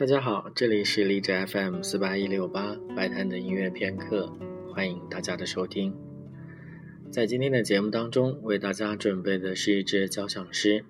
大家好，这里是荔枝 FM 四八一六八白谈的音乐片刻，欢迎大家的收听。在今天的节目当中，为大家准备的是一支交响诗，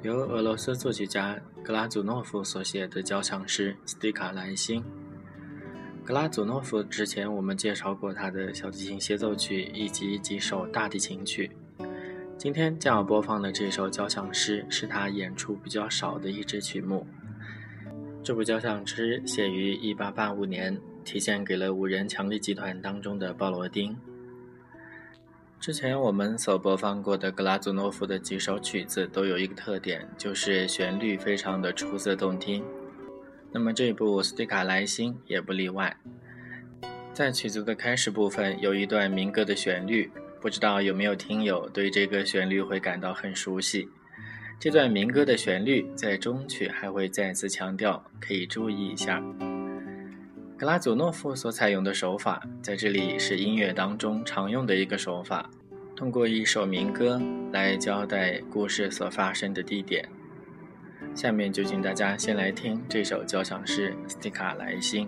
由俄罗斯作曲家格拉祖诺夫所写的交响诗《斯蒂卡兰辛》。格拉祖诺夫之前我们介绍过他的小提琴协奏曲以及几首大提琴曲，今天将要播放的这首交响诗是他演出比较少的一支曲目。这部交响诗写于1885年，题献给了五人强力集团当中的鲍罗丁。之前我们所播放过的格拉祖诺夫的几首曲子都有一个特点，就是旋律非常的出色动听。那么这部《斯蒂卡莱辛》也不例外。在曲子的开始部分有一段民歌的旋律，不知道有没有听友对这个旋律会感到很熟悉。这段民歌的旋律在中曲还会再次强调，可以注意一下。格拉祖诺夫所采用的手法，在这里是音乐当中常用的一个手法，通过一首民歌来交代故事所发生的地点。下面就请大家先来听这首交响诗《斯蒂卡莱辛》。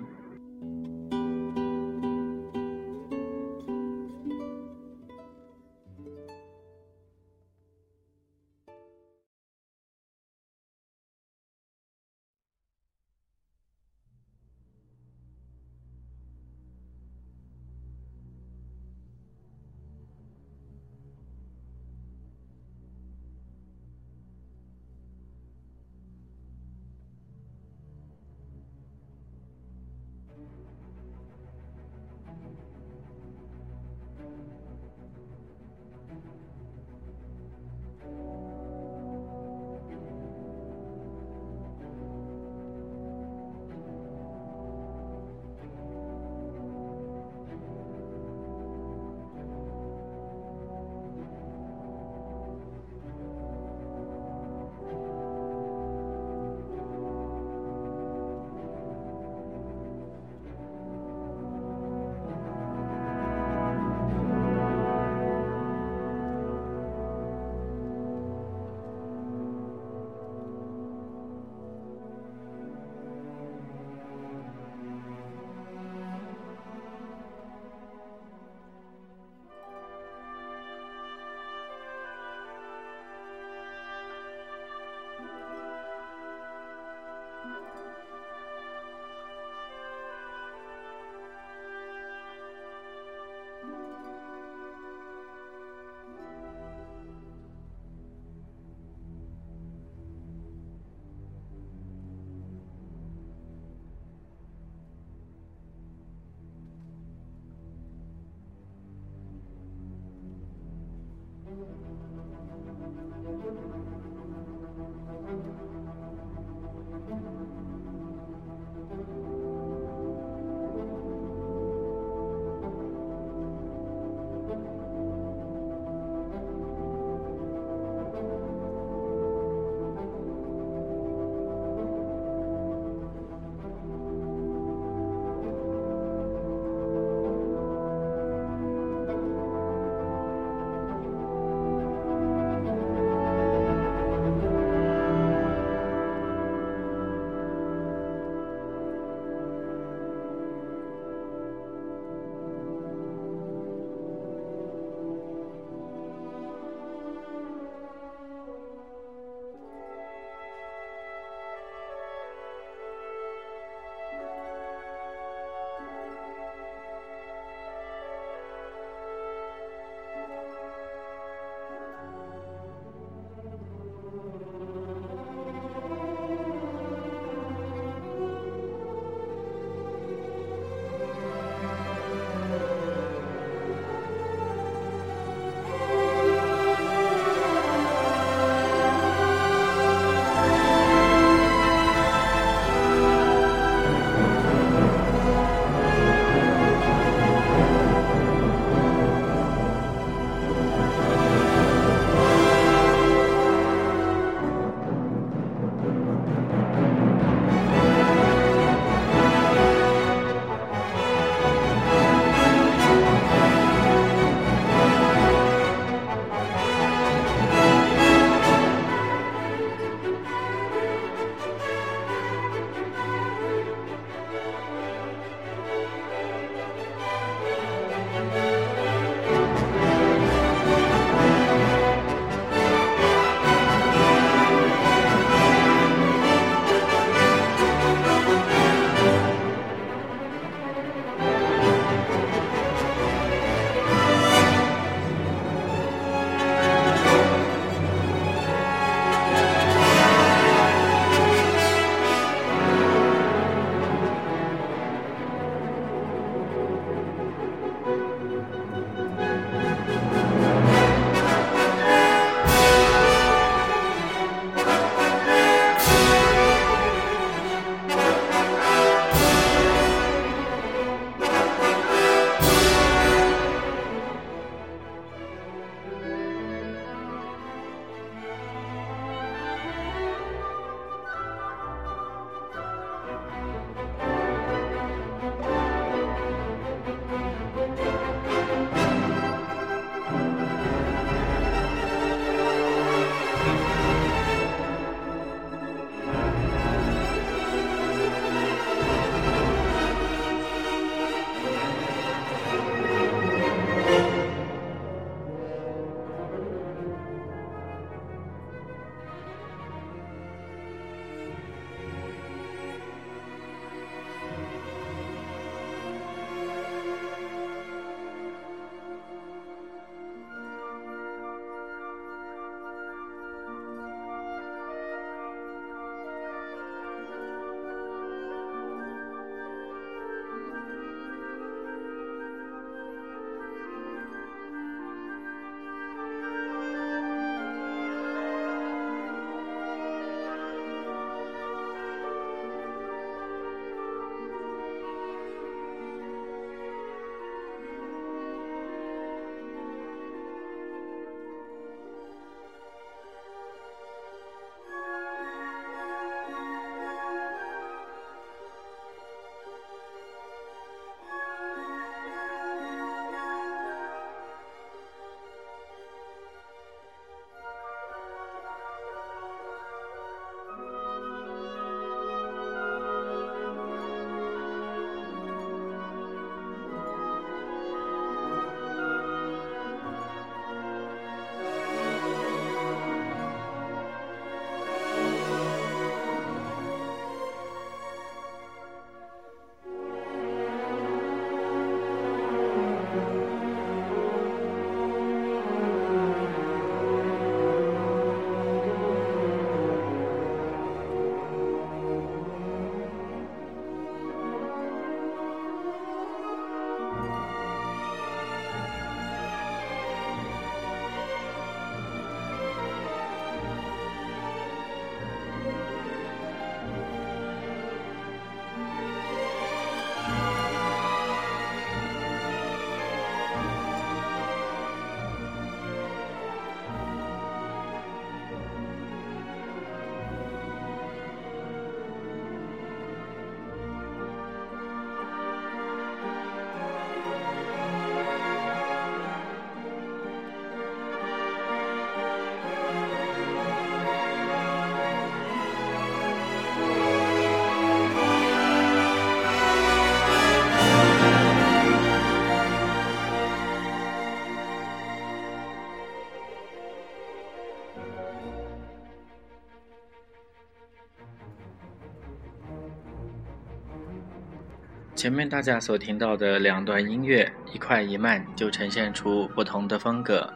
前面大家所听到的两段音乐，一快一慢，就呈现出不同的风格。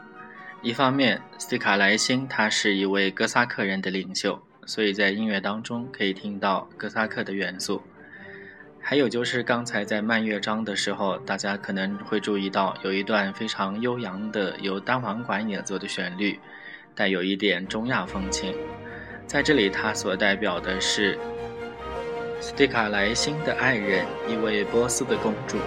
一方面，斯卡莱辛他是一位哥萨克人的领袖，所以在音乐当中可以听到哥萨克的元素。还有就是刚才在慢乐章的时候，大家可能会注意到有一段非常悠扬的由单簧管演奏的旋律，带有一点中亚风情。在这里，它所代表的是斯蒂卡莱辛的爱人，一位波斯的公主。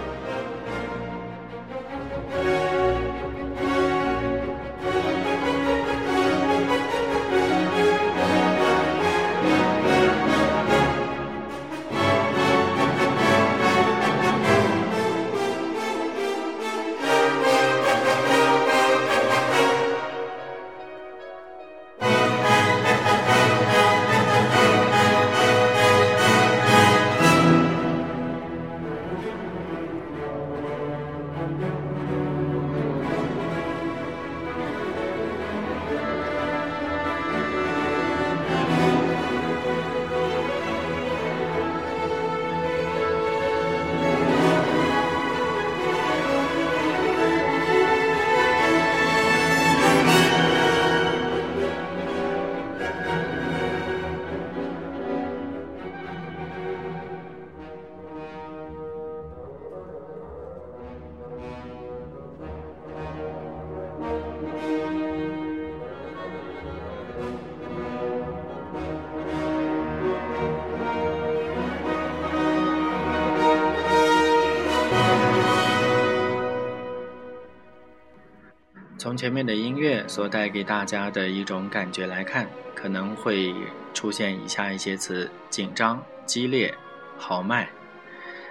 前面的音乐所带给大家的一种感觉来看，可能会出现以下一些词：紧张、激烈、豪迈。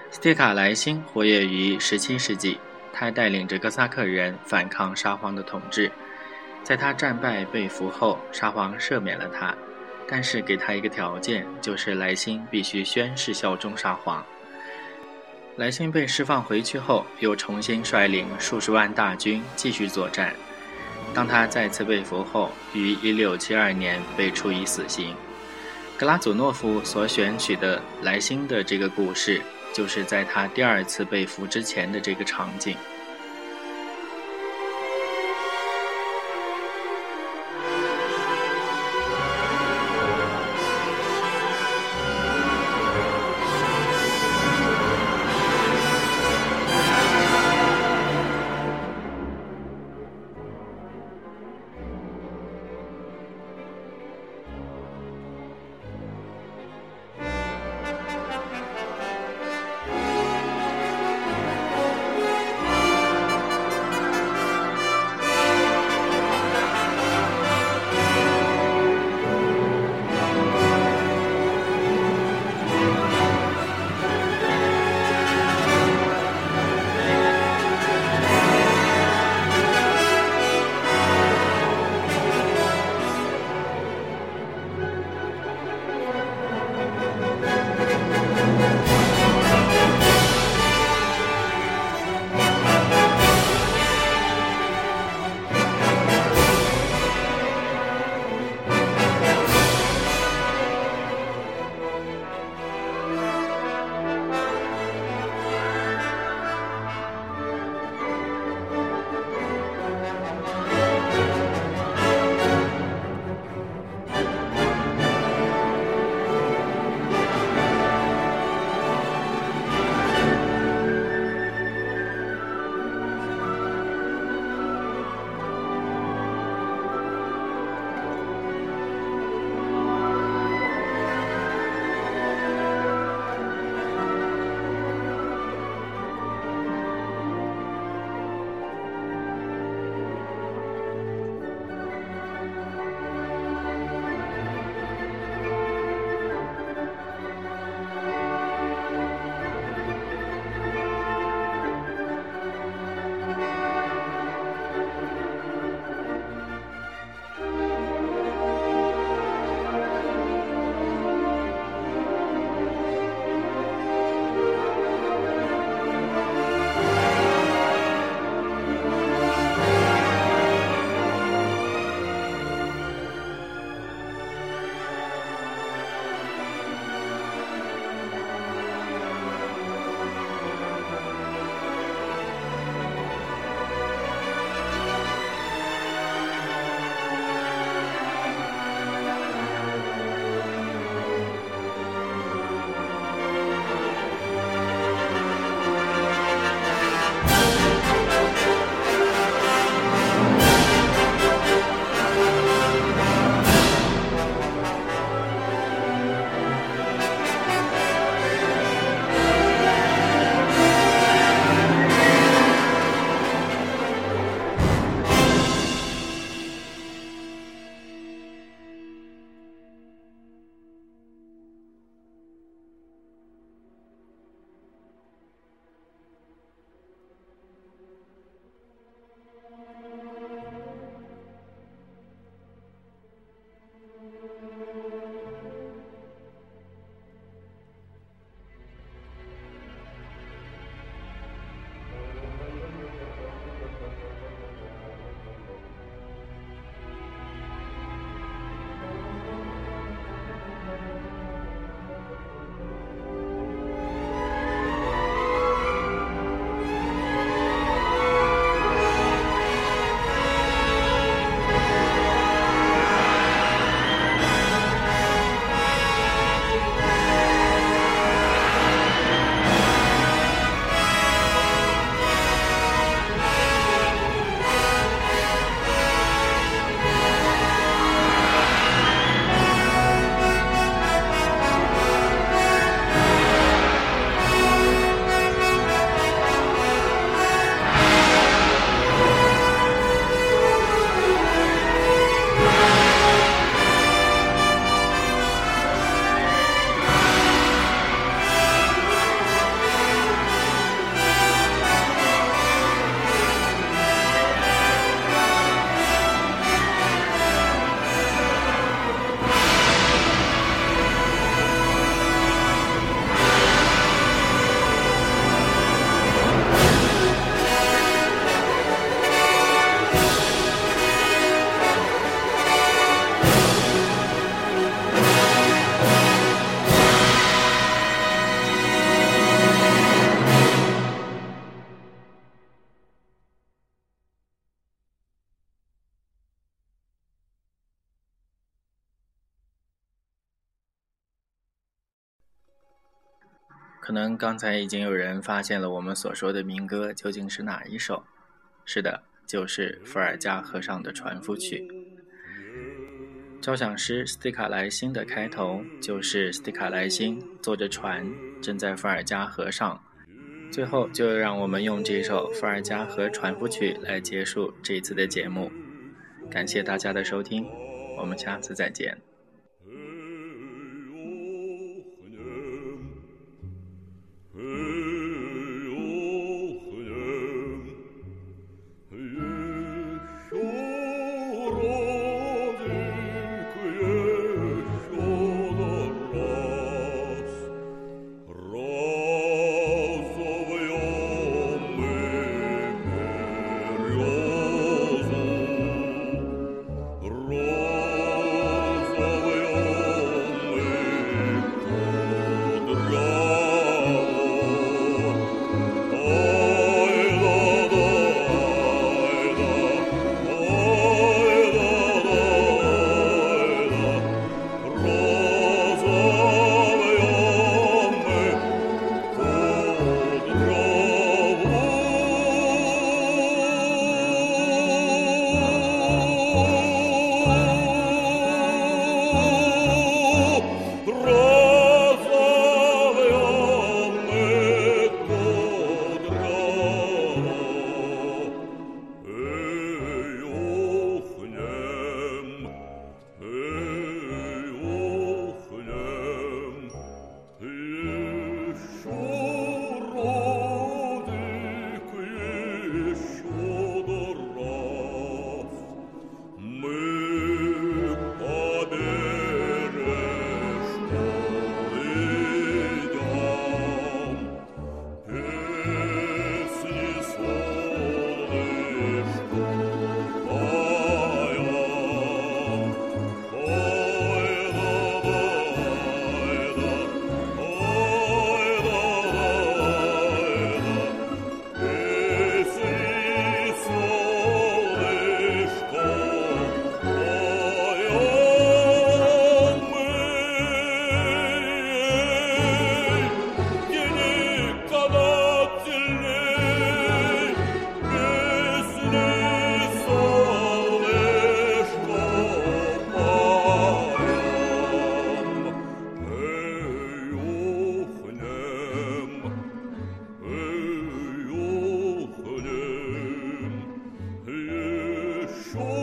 斯蒂卡莱辛活跃于17世纪，他带领着哥萨克人反抗沙皇的统治。在他战败被俘后，沙皇赦免了他，但是给他一个条件，就是莱辛必须宣誓效忠沙皇。莱辛被释放回去后，又重新率领数十万大军继续作战。当他再次被俘后，于1672年被处以死刑。格拉祖诺夫所选取的莱辛的这个故事，就是在他第二次被俘之前的这个场景。可能刚才已经有人发现了，我们所说的民歌究竟是哪一首？是的，就是伏尔加河上的船夫曲。交响诗《斯蒂卡莱辛》的开头就是斯蒂卡莱辛坐着船正在伏尔加河上。最后，就让我们用这首《伏尔加河船夫曲》来结束这一次的节目。感谢大家的收听，我们下次再见。oh